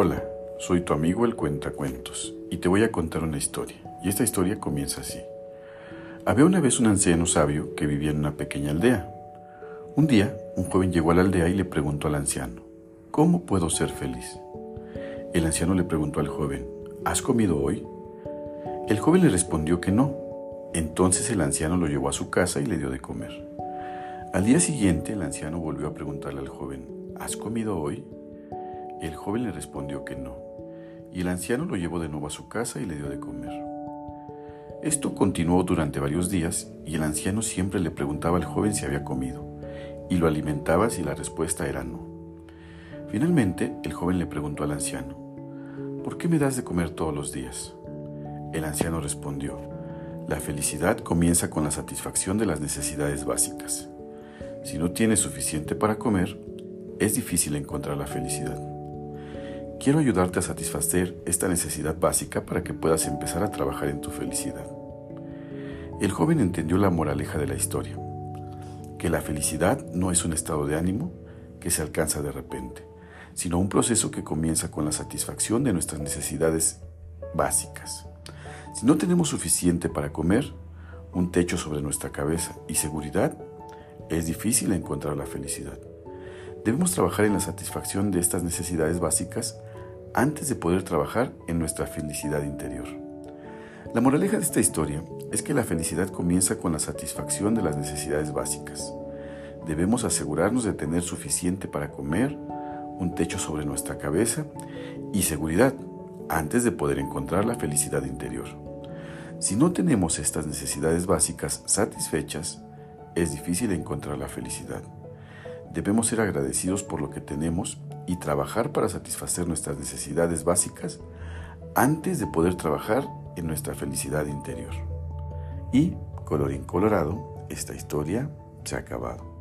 Hola, soy tu amigo el Cuentacuentos y te voy a contar una historia. Y esta historia comienza así. Había una vez un anciano sabio que vivía en una pequeña aldea. Un día, un joven llegó a la aldea y le preguntó al anciano, ¿cómo puedo ser feliz? El anciano le preguntó al joven, ¿has comido hoy? El joven le respondió que no. Entonces el anciano lo llevó a su casa y le dio de comer. Al día siguiente el anciano volvió a preguntarle al joven, ¿has comido hoy? El joven le respondió que no, y el anciano lo llevó de nuevo a su casa y le dio de comer. Esto continuó durante varios días y el anciano siempre le preguntaba al joven si había comido, y lo alimentaba si la respuesta era no. Finalmente, el joven le preguntó al anciano, ¿por qué me das de comer todos los días? El anciano respondió, la felicidad comienza con la satisfacción de las necesidades básicas. Si no tienes suficiente para comer, es difícil encontrar la felicidad. Quiero ayudarte a satisfacer esta necesidad básica para que puedas empezar a trabajar en tu felicidad. El joven entendió la moraleja de la historia, que la felicidad no es un estado de ánimo que se alcanza de repente, sino un proceso que comienza con la satisfacción de nuestras necesidades básicas. Si no tenemos suficiente para comer, un techo sobre nuestra cabeza y seguridad, es difícil encontrar la felicidad. Debemos trabajar en la satisfacción de estas necesidades básicas antes de poder trabajar en nuestra felicidad interior. La moraleja de esta historia es que la felicidad comienza con la satisfacción de las necesidades básicas. Debemos asegurarnos de tener suficiente para comer, un techo sobre nuestra cabeza y seguridad antes de poder encontrar la felicidad interior. Si no tenemos estas necesidades básicas satisfechas, es difícil encontrar la felicidad. Debemos ser agradecidos por lo que tenemos y trabajar para satisfacer nuestras necesidades básicas antes de poder trabajar en nuestra felicidad interior. Y, colorín colorado, esta historia se ha acabado.